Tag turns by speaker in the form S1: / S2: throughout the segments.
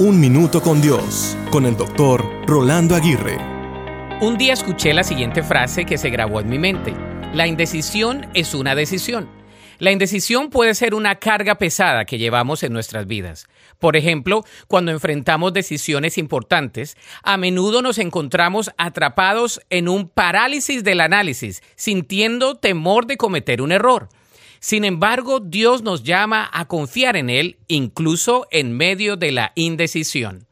S1: Un Minuto con Dios, con el doctor Rolando Aguirre.
S2: Un día escuché la siguiente frase que se grabó en mi mente. La indecisión es una decisión. La indecisión puede ser una carga pesada que llevamos en nuestras vidas. Por ejemplo, cuando enfrentamos decisiones importantes, a menudo nos encontramos atrapados en un parálisis del análisis, sintiendo temor de cometer un error. Sin embargo, Dios nos llama a confiar en Él incluso en medio de la indecisión.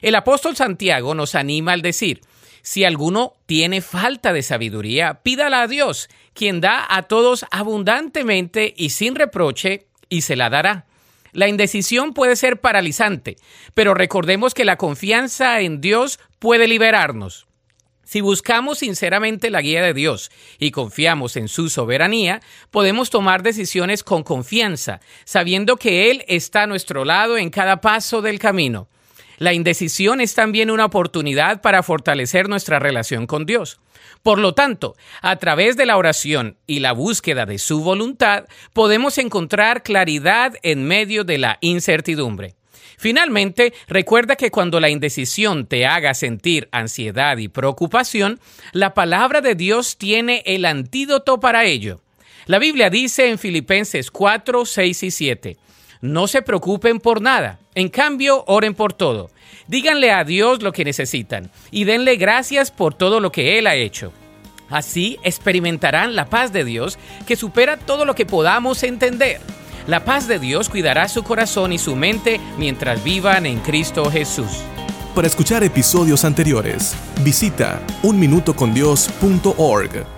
S2: El apóstol Santiago nos anima al decir, si alguno tiene falta de sabiduría, pídala a Dios, quien da a todos abundantemente y sin reproche, y se la dará. La indecisión puede ser paralizante, pero recordemos que la confianza en Dios puede liberarnos. Si buscamos sinceramente la guía de Dios y confiamos en su soberanía, podemos tomar decisiones con confianza, sabiendo que Él está a nuestro lado en cada paso del camino. La indecisión es también una oportunidad para fortalecer nuestra relación con Dios. Por lo tanto, a través de la oración y la búsqueda de su voluntad, podemos encontrar claridad en medio de la incertidumbre. Finalmente, recuerda que cuando la indecisión te haga sentir ansiedad y preocupación, la palabra de Dios tiene el antídoto para ello. La Biblia dice en Filipenses 4, 6 y 7, no se preocupen por nada, en cambio oren por todo. Díganle a Dios lo que necesitan y denle gracias por todo lo que Él ha hecho. Así experimentarán la paz de Dios que supera todo lo que podamos entender. La paz de Dios cuidará su corazón y su mente mientras vivan en Cristo Jesús.
S1: Para escuchar episodios anteriores, visita unminutocondios.org.